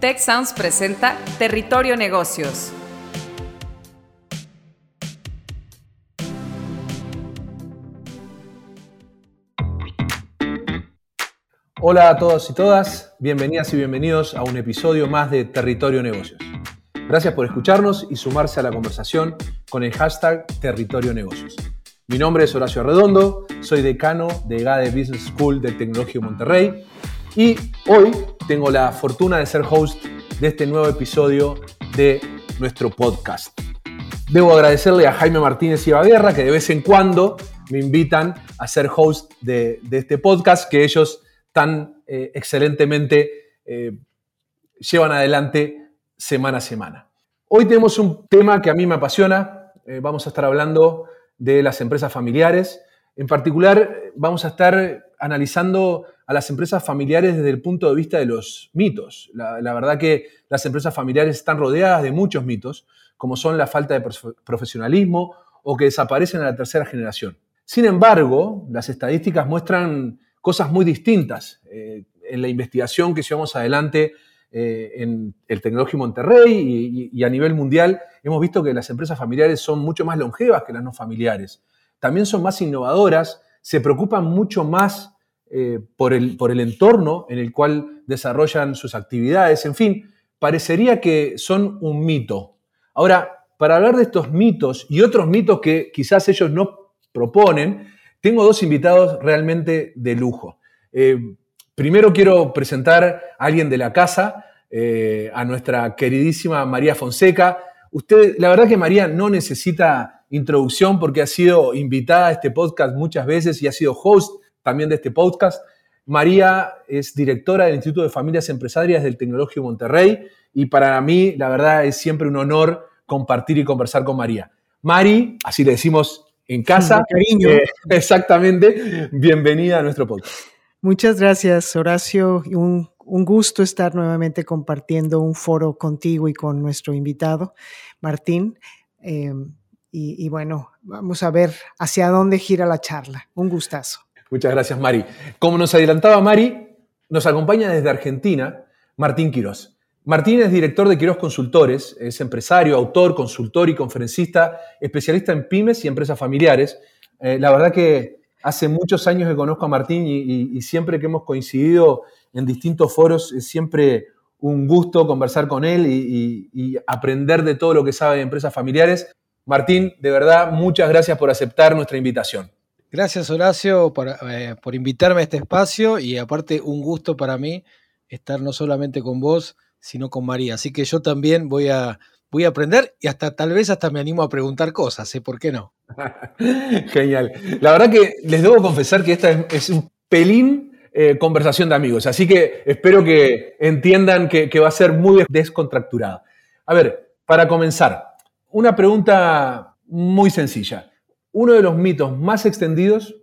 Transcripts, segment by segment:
Tech Sounds presenta Territorio Negocios. Hola a todos y todas, bienvenidas y bienvenidos a un episodio más de Territorio Negocios. Gracias por escucharnos y sumarse a la conversación con el hashtag Territorio Negocios. Mi nombre es Horacio Redondo, soy decano de GADE Business School del Tecnológico Monterrey y hoy tengo la fortuna de ser host de este nuevo episodio de nuestro podcast. Debo agradecerle a Jaime Martínez y Guerra que de vez en cuando me invitan a ser host de, este podcast que ellos tan eh, excelentemente eh, llevan adelante semana a semana. Hoy tenemos un tema que a mí me apasiona. Eh, vamos a estar hablando de las empresas familiares. En particular, vamos a estar analizando a las empresas familiares desde el punto de vista de los mitos. La, verdad que las empresas familiares están rodeadas de muchos mitos, como son la falta de profesionalismo o que desaparecen a la tercera generación. Sin embargo, las estadísticas muestran cosas muy distintas. Eh, en la investigación que llevamos adelante eh, en el Tecnológico Monterrey y, a nivel mundial, hemos visto que las empresas familiares son mucho más longevas que las no familiares. También son más innovadoras, se preocupan mucho más eh, por, el, por el entorno en el cual desarrollan sus actividades. En fin, parecería que son un mito. Ahora, para hablar de estos mitos y otros mitos que quizás ellos no proponen, tengo dos invitados realmente de lujo. Eh, primero quiero presentar a alguien de la casa, eh, a nuestra queridísima María Fonseca. Usted, la verdad que María no necesita introducción porque ha sido invitada a este podcast muchas veces y ha sido host también de este podcast. María es directora del Instituto de Familias Empresarias del Tecnológico Monterrey y para mí, la verdad, es siempre un honor compartir y conversar con María. Mari, así le decimos en casa. cariño. Eh, exactamente. Bienvenida a nuestro podcast. Muchas gracias, Horacio. Un, un gusto estar nuevamente compartiendo un foro contigo y con nuestro invitado, Martín. Y, y, bueno, vamos a ver hacia dónde gira la charla. Un gustazo. Muchas gracias, Mari. Como nos adelantaba Mari, nos acompaña desde Argentina Martín Quirós. Martín es director de Quirós Consultores, es empresario, autor, consultor y conferencista, especialista en pymes y empresas familiares. Eh, la verdad que hace muchos años que conozco a Martín y, siempre que hemos coincidido en distintos foros es siempre un gusto conversar con él y, aprender de todo lo que sabe de empresas familiares. Martín, de verdad, muchas gracias por aceptar nuestra invitación. Gracias Horacio eh, por, invitarme a este espacio y aparte un gusto para mí estar no solamente con vos, sino con María. Así que yo también voy a, voy a aprender y hasta tal vez hasta me animo a preguntar cosas, ¿eh? ¿por qué no? Genial. La verdad que les debo confesar que esta es, un pelín eh, conversación de amigos, así que espero que entiendan que, que va a ser muy descontracturada. A ver, para comenzar, una pregunta muy sencilla uno de los mitos más extendidos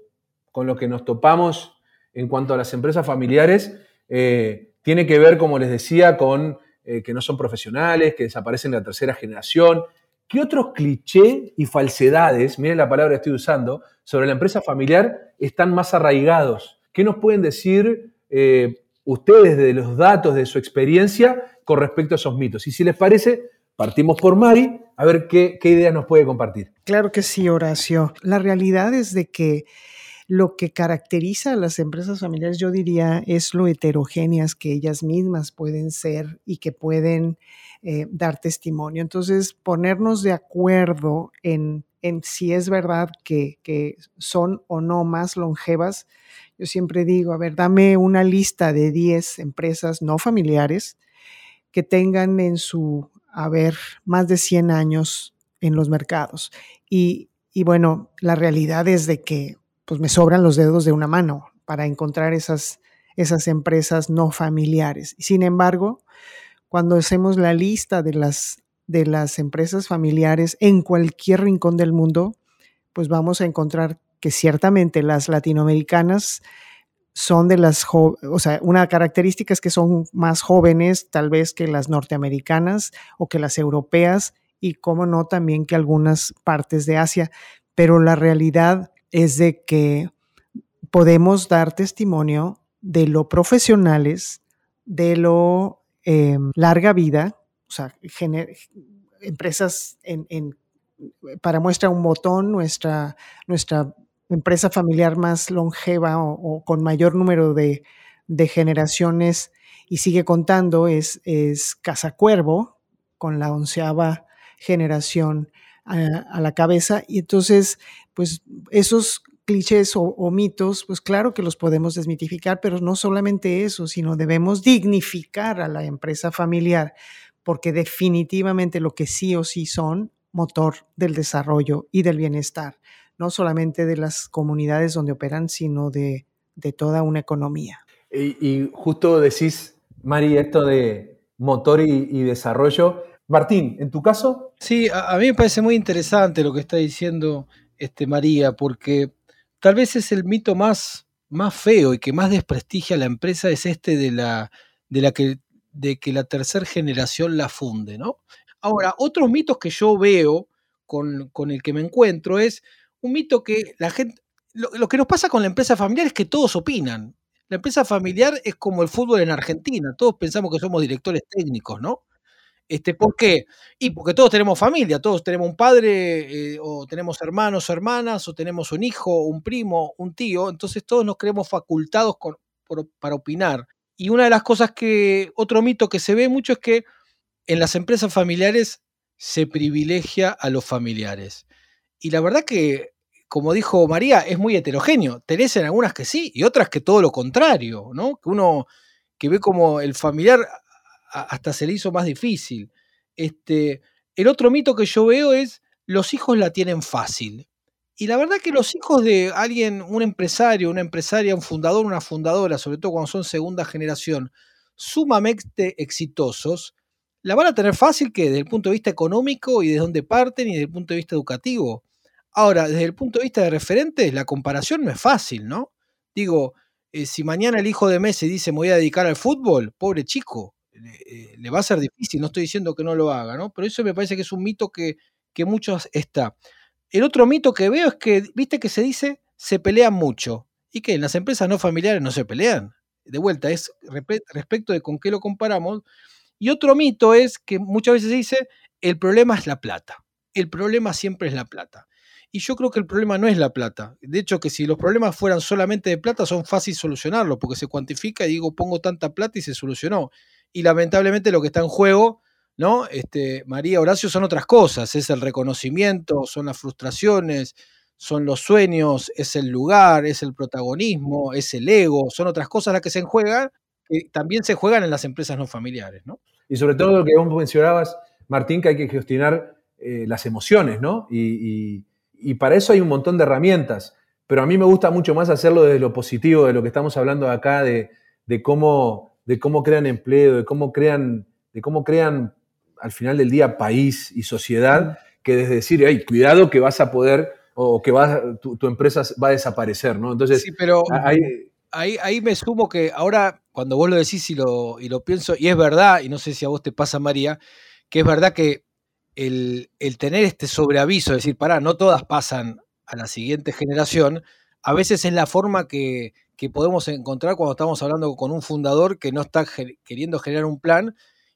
con los que nos topamos en cuanto a las empresas familiares eh, tiene que ver, como les decía, con eh, que no son profesionales, que desaparecen de la tercera generación. ¿Qué otros clichés y falsedades, miren la palabra que estoy usando, sobre la empresa familiar están más arraigados? ¿Qué nos pueden decir eh, ustedes de los datos, de su experiencia con respecto a esos mitos? Y si les parece, partimos por Mari a ver qué, qué ideas nos puede compartir. Claro que sí, Horacio. La realidad es de que lo que caracteriza a las empresas familiares, yo diría, es lo heterogéneas que ellas mismas pueden ser y que pueden eh, dar testimonio. Entonces, ponernos de acuerdo en, si es verdad que, son o no más longevas, yo siempre digo, a ver, dame una lista de 10 empresas no familiares que tengan en su haber más de 100 años en los mercados. Y, bueno, la realidad es de que pues me sobran los dedos de una mano para encontrar esas, esas empresas no familiares. Sin embargo, cuando hacemos la lista de las, de las empresas familiares en cualquier rincón del mundo, pues vamos a encontrar que ciertamente las latinoamericanas son de las, o sea, una característica es que son más jóvenes tal vez que las norteamericanas o que las europeas y, como no, también que algunas partes de Asia. Pero la realidad es de que podemos dar testimonio de lo profesionales, de lo em, larga vida, o sea, empresas en, para muestra un botón, nuestra, nuestra empresa familiar más longeva o, con mayor número de, generaciones y sigue contando es, es Casa Cuervo, con la onceava generación a, la cabeza. Y entonces, pues esos clichés o, mitos, pues claro que los podemos desmitificar, pero no solamente eso, sino debemos dignificar a la empresa familiar, porque definitivamente lo que sí o sí son motor del desarrollo y del bienestar, no solamente de las comunidades donde operan, sino de, toda una economía. Y, justo decís, Mari, esto de motor y desarrollo, Martín, ¿en tu caso? Sí, a, mí me parece muy interesante lo que está diciendo este, María, porque tal vez es el mito más, más feo y que más desprestigia a la empresa, es este de la, de la que, de que la tercera generación la funde, ¿no? Ahora, otros mitos que yo veo con, el que me encuentro es un mito que la gente, lo, lo, que nos pasa con la empresa familiar es que todos opinan. La empresa familiar es como el fútbol en Argentina, todos pensamos que somos directores técnicos, ¿no? Este, ¿Por qué? Y porque todos tenemos familia, todos tenemos un padre, eh, o tenemos hermanos o hermanas, o tenemos un hijo, un primo, un tío, entonces todos nos creemos facultados para opinar. Y una de las cosas que, otro mito que se ve mucho es que en las empresas familiares se privilegia a los familiares. Y la verdad que, como dijo María, es muy heterogéneo. Tenés en algunas que sí y otras que todo lo contrario, ¿no? Que uno que ve como el familiar hasta se le hizo más difícil. Este, el otro mito que yo veo es los hijos la tienen fácil. Y la verdad que los hijos de alguien, un empresario, una empresaria, un fundador, una fundadora, sobre todo cuando son segunda generación, sumamente exitosos, la van a tener fácil que desde el punto de vista económico y desde dónde parten y desde el punto de vista educativo. Ahora, desde el punto de vista de referentes, la comparación no es fácil, ¿no? Digo, eh, si mañana el hijo de Messi dice me voy a dedicar al fútbol, pobre chico, eh, le, va a ser difícil, no estoy diciendo que no lo haga, ¿no? Pero eso me parece que es un mito que, que muchos está. El otro mito que veo es que, viste que se dice, se pelean mucho. ¿Y que En las empresas no familiares no se pelean. De vuelta, es respecto de con qué lo comparamos. Y otro mito es que muchas veces se dice, el problema es la plata. El problema siempre es la plata. Y yo creo que el problema no es la plata. De hecho, que si los problemas fueran solamente de plata, son fáciles solucionarlos, porque se cuantifica y digo, pongo tanta plata y se solucionó y lamentablemente lo que está en juego, ¿no? Este, María Horacio son otras cosas, es el reconocimiento, son las frustraciones, son los sueños, es el lugar, es el protagonismo, es el ego, son otras cosas las que se juegan, que también se juegan en las empresas no familiares, ¿no? Y sobre todo lo que vos mencionabas, Martín, que hay que gestionar eh, las emociones, ¿no? Y, para eso hay un montón de herramientas, pero a mí me gusta mucho más hacerlo desde lo positivo, de lo que estamos hablando acá, de, de cómo de cómo crean empleo, de cómo crean, de cómo crean al final del día país y sociedad, que desde decir, hey, cuidado que vas a poder o que vas, tu, empresa va a desaparecer, ¿no? Entonces, sí, pero ahí, ahí, me sumo que ahora, cuando vos lo decís y lo, y lo pienso, y es verdad, y no sé si a vos te pasa, María, que es verdad que el, el tener este sobreaviso, es decir, pará, no todas pasan a la siguiente generación, a veces es la forma que, que podemos encontrar cuando estamos hablando con un fundador que no está queriendo generar un plan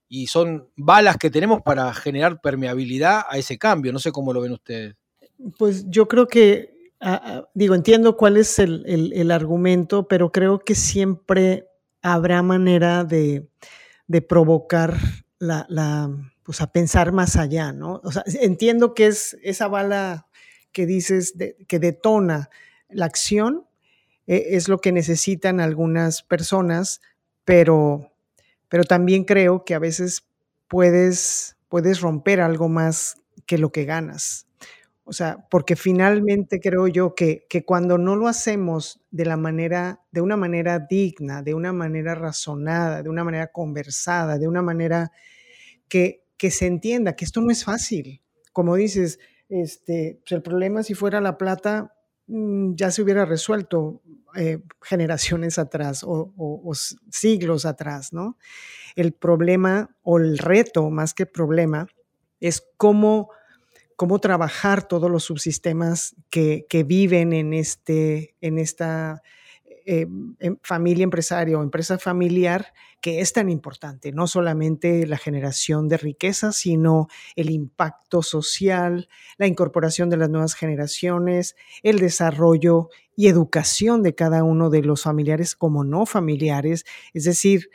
y son balas que tenemos para generar permeabilidad a ese cambio. No sé cómo lo ven ustedes. Pues yo creo que, digo, entiendo cuál es el, argumento, pero creo que siempre habrá manera de, provocar la, pues a pensar más allá, ¿no? O sea, entiendo que es esa bala que dices que detona la acción, e, es lo que necesitan algunas personas, pero, pero también creo que a veces puedes, puedes romper algo más que lo que ganas. O sea, porque finalmente creo yo que, que, cuando no lo hacemos de la manera, de una manera digna, de una manera razonada, de una manera conversada, de una manera que, que se entienda que esto no es fácil. Como dices, este, pues el problema si fuera la plata, ya se hubiera resuelto. Eh, generaciones atrás o, siglos atrás, ¿no? El problema o el reto, más que problema, es cómo, cómo trabajar todos los subsistemas que, viven en, este, en esta eh, em, familia empresaria o empresa familiar que es tan importante, no solamente la generación de riqueza, sino el impacto social, la incorporación de las nuevas generaciones, el desarrollo y educación de cada uno de los familiares como no familiares, es decir,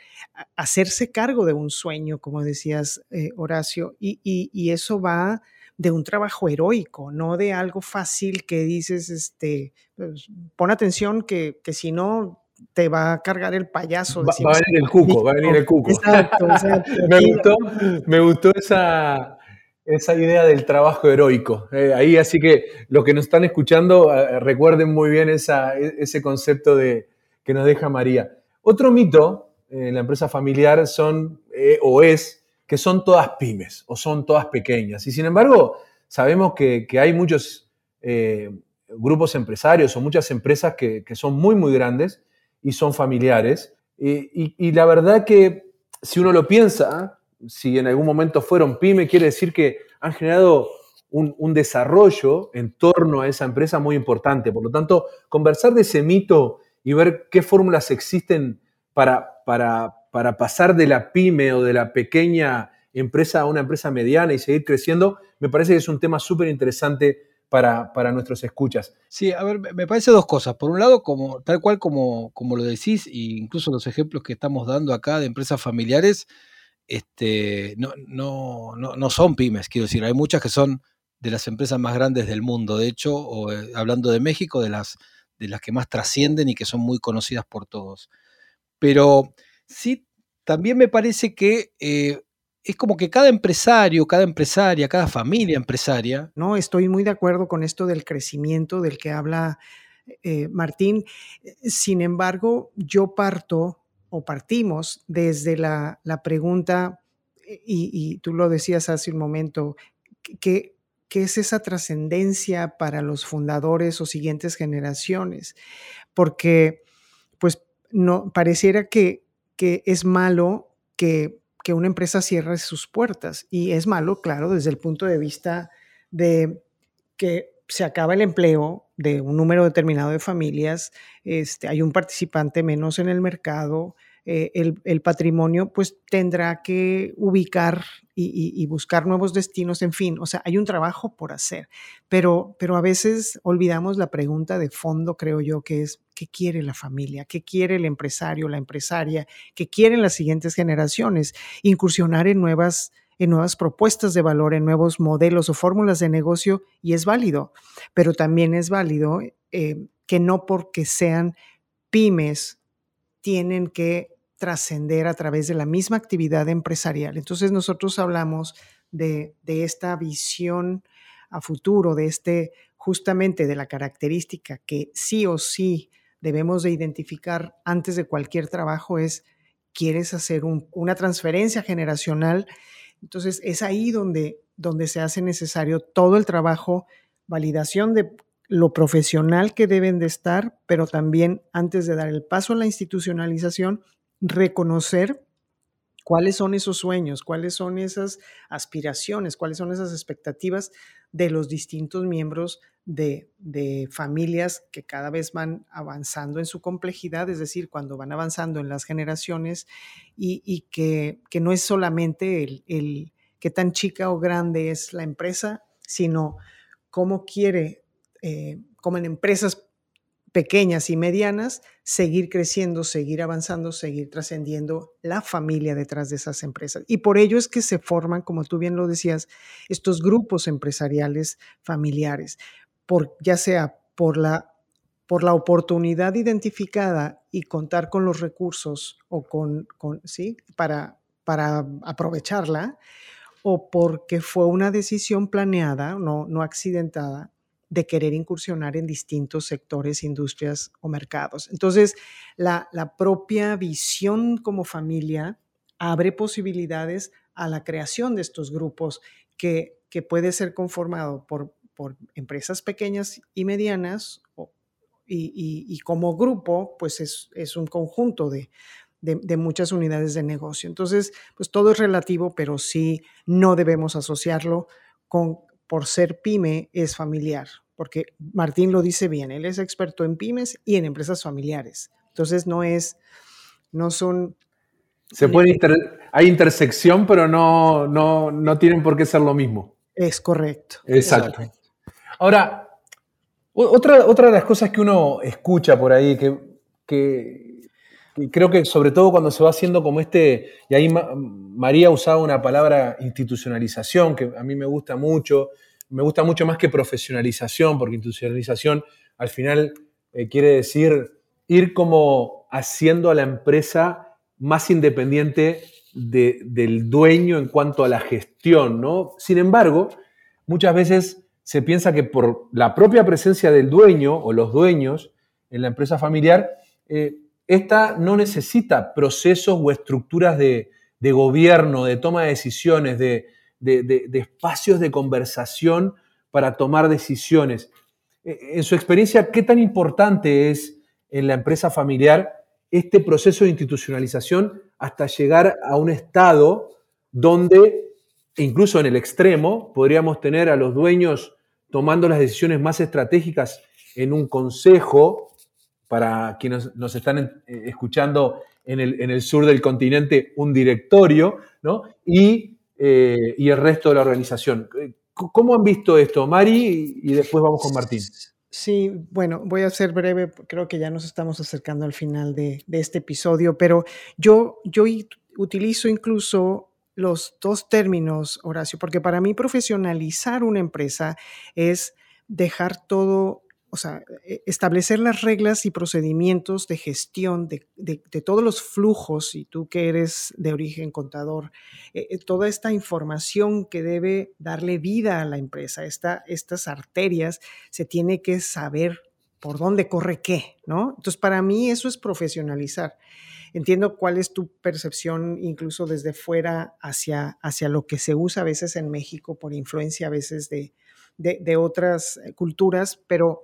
hacerse cargo de un sueño, como decías, eh, Horacio, y, y eso va de un trabajo heroico, no de algo fácil que dices, este, pues, pon atención que, si no te va a cargar el payaso. Va, a venir el cuco, va a venir el cuco. Exacto, me, gustó, me gustó esa, esa idea del trabajo heroico. Eh, ahí, así que los que nos están escuchando, eh, recuerden muy bien esa, e, ese concepto de, que nos deja María. Otro mito en la empresa familiar son, eh, o es, que son todas pymes o son todas pequeñas. Y sin embargo, sabemos que, hay muchos eh, grupos empresarios o muchas empresas que, son muy, muy grandes y son familiares. Y, la verdad que si uno lo piensa, si en algún momento fueron pyme, quiere decir que han generado un, desarrollo en torno a esa empresa muy importante. Por lo tanto, conversar de ese mito y ver qué fórmulas existen para, para, para pasar de la pyme o de la pequeña empresa a una empresa mediana y seguir creciendo, me parece que es un tema súper interesante para, para, nuestros escuchas. Sí, a ver, me parece dos cosas. Por un lado, como, tal cual como, como lo decís, e incluso los ejemplos que estamos dando acá de empresas familiares, este, no, no, no, son pymes, quiero decir, hay muchas que son de las empresas más grandes del mundo, de hecho, o, eh, hablando de México, de las, de las que más trascienden y que son muy conocidas por todos. Pero sí, también me parece que eh, es como que cada empresario, cada empresaria, cada familia empresaria. No, estoy muy de acuerdo con esto del crecimiento del que habla eh, Martín. Sin embargo, yo parto o partimos desde la, pregunta, y, tú lo decías hace un momento, ¿qué, qué es esa trascendencia para los fundadores o siguientes generaciones? Porque, pues, no, pareciera que que es malo que, una empresa cierre sus puertas. Y es malo, claro, desde el punto de vista de que se acaba el empleo de un número determinado de familias, este, hay un participante menos en el mercado, eh, el, patrimonio pues tendrá que ubicar y, buscar nuevos destinos, en fin, o sea, hay un trabajo por hacer, pero, pero a veces olvidamos la pregunta de fondo, creo yo, que es, ¿qué quiere la familia? ¿Qué quiere el empresario, la empresaria? ¿Qué quieren las siguientes generaciones? Incursionar en nuevas en nuevas propuestas de valor, en nuevos modelos o fórmulas de negocio, y es válido, pero también es válido eh, que no porque sean pymes tienen que trascender a través de la misma actividad empresarial. Entonces nosotros hablamos de, esta visión a futuro, de este justamente de la característica que sí o sí debemos de identificar antes de cualquier trabajo es, quieres hacer una transferencia generacional, entonces es ahí donde, donde se hace necesario todo el trabajo, validación de lo profesional que deben de estar, pero también antes de dar el paso a la institucionalización, reconocer cuáles son esos sueños, cuáles son esas aspiraciones, cuáles son esas expectativas de los distintos miembros de, familias que cada vez van avanzando en su complejidad, es decir, cuando van avanzando en las generaciones y, que, no es solamente el, el qué tan chica o grande es la empresa, sino cómo quiere, eh, como en empresas pequeñas y medianas, seguir creciendo, seguir avanzando, seguir trascendiendo la familia detrás de esas empresas. Y por ello es que se forman, como tú bien lo decías, estos grupos empresariales familiares, por, ya sea por la, por la oportunidad identificada y contar con los recursos o con, con ¿sí? para, para aprovecharla, o porque fue una decisión planeada, no, no accidentada, de querer incursionar en distintos sectores, industrias o mercados. Entonces, la, propia visión como familia abre posibilidades a la creación de estos grupos que, que puede ser conformado por, por empresas pequeñas y medianas y, como grupo, pues es, un conjunto de, de, muchas unidades de negocio. Entonces, pues todo es relativo, pero sí no debemos asociarlo con, por ser pyme, es familiar porque Martín lo dice bien, él es experto en pymes y en empresas familiares. Entonces no es, no son... Se puede hay intersección, pero no, no, no tienen por qué ser lo mismo. Es correcto. Exacto. Ahora, otra, otra de las cosas que uno escucha por ahí, que, que, creo que sobre todo cuando se va haciendo como este, y ahí María usaba una palabra institucionalización, que a mí me gusta mucho, me gusta mucho más que profesionalización, porque institucionalización al final eh, quiere decir ir como haciendo a la empresa más independiente del dueño en cuanto a la gestión, ¿no? Sin embargo, muchas veces se piensa que por la propia presencia del dueño o los dueños en la empresa familiar, eh, esta no necesita procesos o estructuras de, gobierno, de toma de decisiones, de, espacios de conversación para tomar decisiones. Eh, en su experiencia, ¿qué tan importante es en la empresa familiar este proceso de institucionalización hasta llegar a un estado donde, incluso en el extremo, podríamos tener a los dueños tomando las decisiones más estratégicas en un consejo, para quienes nos están eh, escuchando en el, sur del continente, un directorio, ¿no? y, eh, y el resto de la organización. ¿Cómo han visto esto, Mari? Y después vamos con Martín. Sí, bueno, voy a ser breve, creo que ya nos estamos acercando al final de, este episodio, pero yo, yo utilizo incluso los dos términos, Horacio, porque para mí profesionalizar una empresa es dejar todo o sea, e, establecer las reglas y procedimientos de gestión de, todos los flujos, y tú que eres de origen contador, eh, eh, toda esta información que debe darle vida a la empresa, estas arterias, se tiene que saber por dónde corre qué, ¿no? Entonces, para mí eso es profesionalizar. Entiendo cuál es tu percepción, incluso desde fuera, hacia, hacia lo que se usa a veces en México por influencia a veces de, de, otras eh, culturas, pero,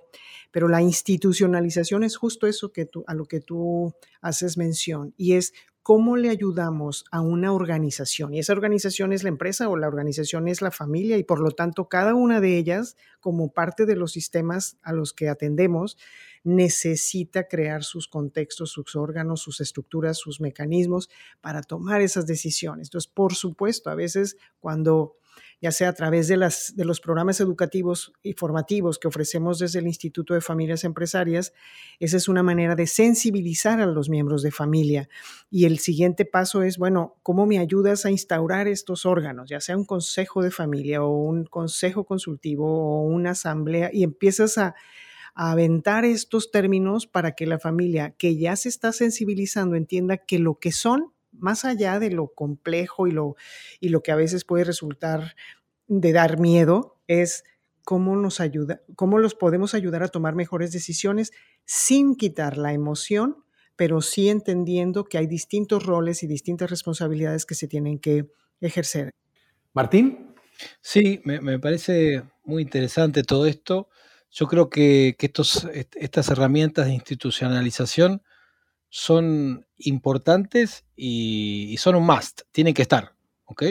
pero la institucionalización es justo eso que tú, a lo que tú haces mención y es cómo le ayudamos a una organización. Y esa organización es la empresa o la organización es la familia y por lo tanto cada una de ellas, como parte de los sistemas a los que atendemos, necesita crear sus contextos, sus órganos, sus estructuras, sus mecanismos para tomar esas decisiones. Entonces, por supuesto, a veces cuando ya sea a través de, los programas educativos y formativos que ofrecemos desde el Instituto de Familias Empresarias. Esa es una manera de sensibilizar a los miembros de familia. Y el siguiente paso es, bueno, ¿cómo me ayudas a instaurar estos órganos? Ya sea un consejo de familia o un consejo consultivo o una asamblea y empiezas a aventar estos términos para que la familia que ya se está sensibilizando entienda que lo que son más allá de lo complejo y lo, y lo que a veces puede resultar de dar miedo, es cómo nos ayuda, cómo los podemos ayudar a tomar mejores decisiones sin quitar la emoción, pero sí entendiendo que hay distintos roles y distintas responsabilidades que se tienen que ejercer. Martín. Sí, me, parece muy interesante todo esto. Yo creo que, que estos, estas herramientas de institucionalización son importantes y, son un must, tienen que estar, ¿ok?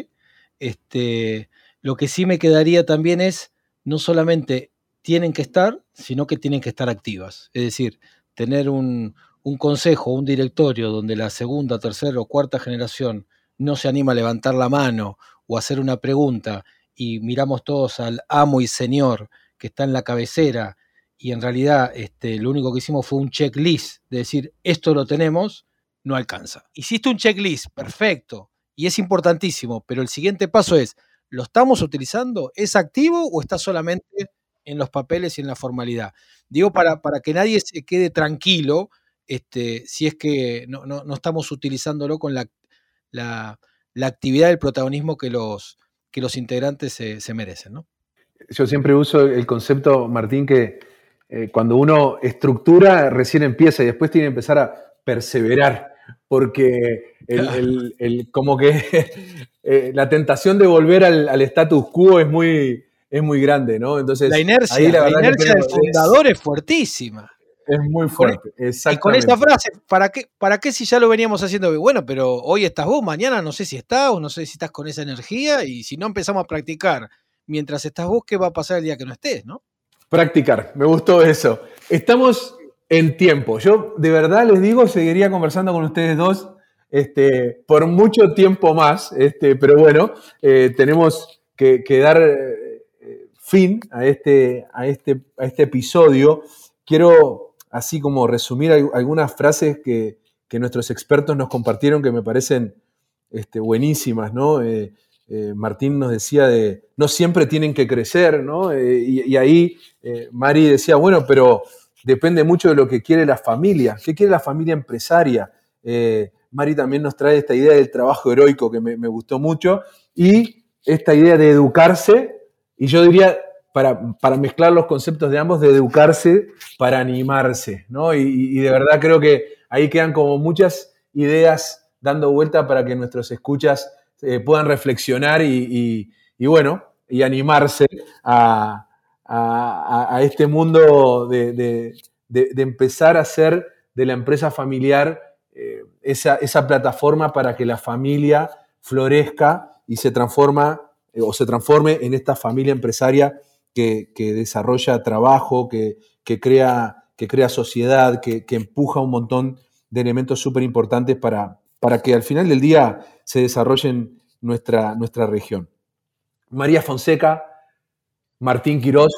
Este, lo que sí me quedaría también es, no solamente tienen que estar, sino que tienen que estar activas. Es decir, tener un, un consejo, un directorio donde la segunda, tercera o cuarta generación no se anima a levantar la mano o hacer una pregunta y miramos todos al amo y señor que está en la cabecera y en realidad este, lo único que hicimos fue un checklist de decir esto lo tenemos, no alcanza. Hiciste un checklist, perfecto, y es importantísimo, pero el siguiente paso es, ¿lo estamos utilizando? ¿Es activo o está solamente en los papeles y en la formalidad? Digo, para, para que nadie se quede tranquilo este, si es que no, estamos utilizándolo con la, la, actividad del protagonismo que los, que los integrantes se, se merecen. ¿no? Yo siempre uso el concepto, Martín, que eh, cuando uno estructura, recién empieza y después tiene que empezar a perseverar, porque el, como que eh, la tentación de volver al, status quo es muy, es muy grande, ¿no? Entonces, la inercia, la, inercia del fundador es, fuertísima. Es muy fuerte, Y con esta frase, ¿para qué, ¿para qué si ya lo veníamos haciendo? Bueno, pero hoy estás vos, mañana no sé si estás o no sé si estás con esa energía y si no empezamos a practicar mientras estás vos, ¿qué va a pasar el día que no estés, no? Practicar, me gustó eso. Estamos en tiempo. Yo de verdad les digo, seguiría conversando con ustedes dos este, por mucho tiempo más, este, pero bueno, eh, tenemos que, dar eh, fin a este, a, este, a este episodio. Quiero así como resumir algunas frases que, nuestros expertos nos compartieron que me parecen este, buenísimas, ¿no? Eh, Martín nos decía de, no siempre tienen que crecer, ¿no? y, y, ahí Mari decía, bueno, pero depende mucho de lo que quiere la familia. ¿Qué quiere la familia empresaria? Eh, Mari también nos trae esta idea del trabajo heroico que me, gustó mucho y esta idea de educarse, y yo diría, para, mezclar los conceptos de ambos, de educarse para animarse, ¿no? Y, de verdad creo que ahí quedan como muchas ideas dando vuelta para que nuestros escuchas eh, puedan reflexionar y, bueno, y animarse a, este mundo de, empezar a hacer de la empresa familiar eh, esa, plataforma para que la familia florezca y se transforma eh, o se transforme en esta familia empresaria que, desarrolla trabajo, que, crea, que crea sociedad, que, empuja un montón de elementos súper importantes para, para que al final del día se desarrollen nuestra, nuestra región. María Fonseca, Martín Quirós.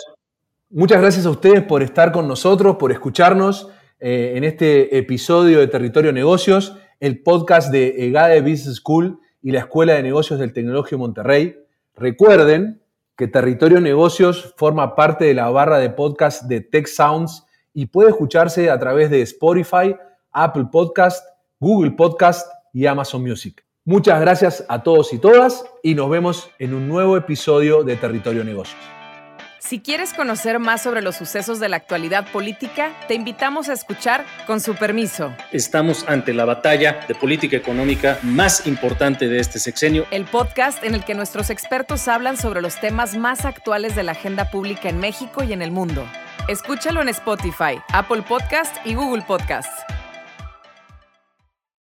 Muchas gracias a ustedes por estar con nosotros, por escucharnos eh, en este episodio de Territorio Negocios, el podcast de EGADE Business School y la Escuela de Negocios del Tecnológico Monterrey. Recuerden que Territorio Negocios forma parte de la barra de podcast de Tech Sounds y puede escucharse a través de Spotify, Apple Podcast, Google Podcast y Amazon Music. Muchas gracias a todos y todas y nos vemos en un nuevo episodio de Territorio Negocios. Si quieres conocer más sobre los sucesos de la actualidad política, te invitamos a escuchar Con su permiso. Estamos ante la batalla de política económica más importante de este sexenio. El podcast en el que nuestros expertos hablan sobre los temas más actuales de la agenda pública en México y en el mundo. Escúchalo en Spotify, Apple Podcast y Google Podcasts.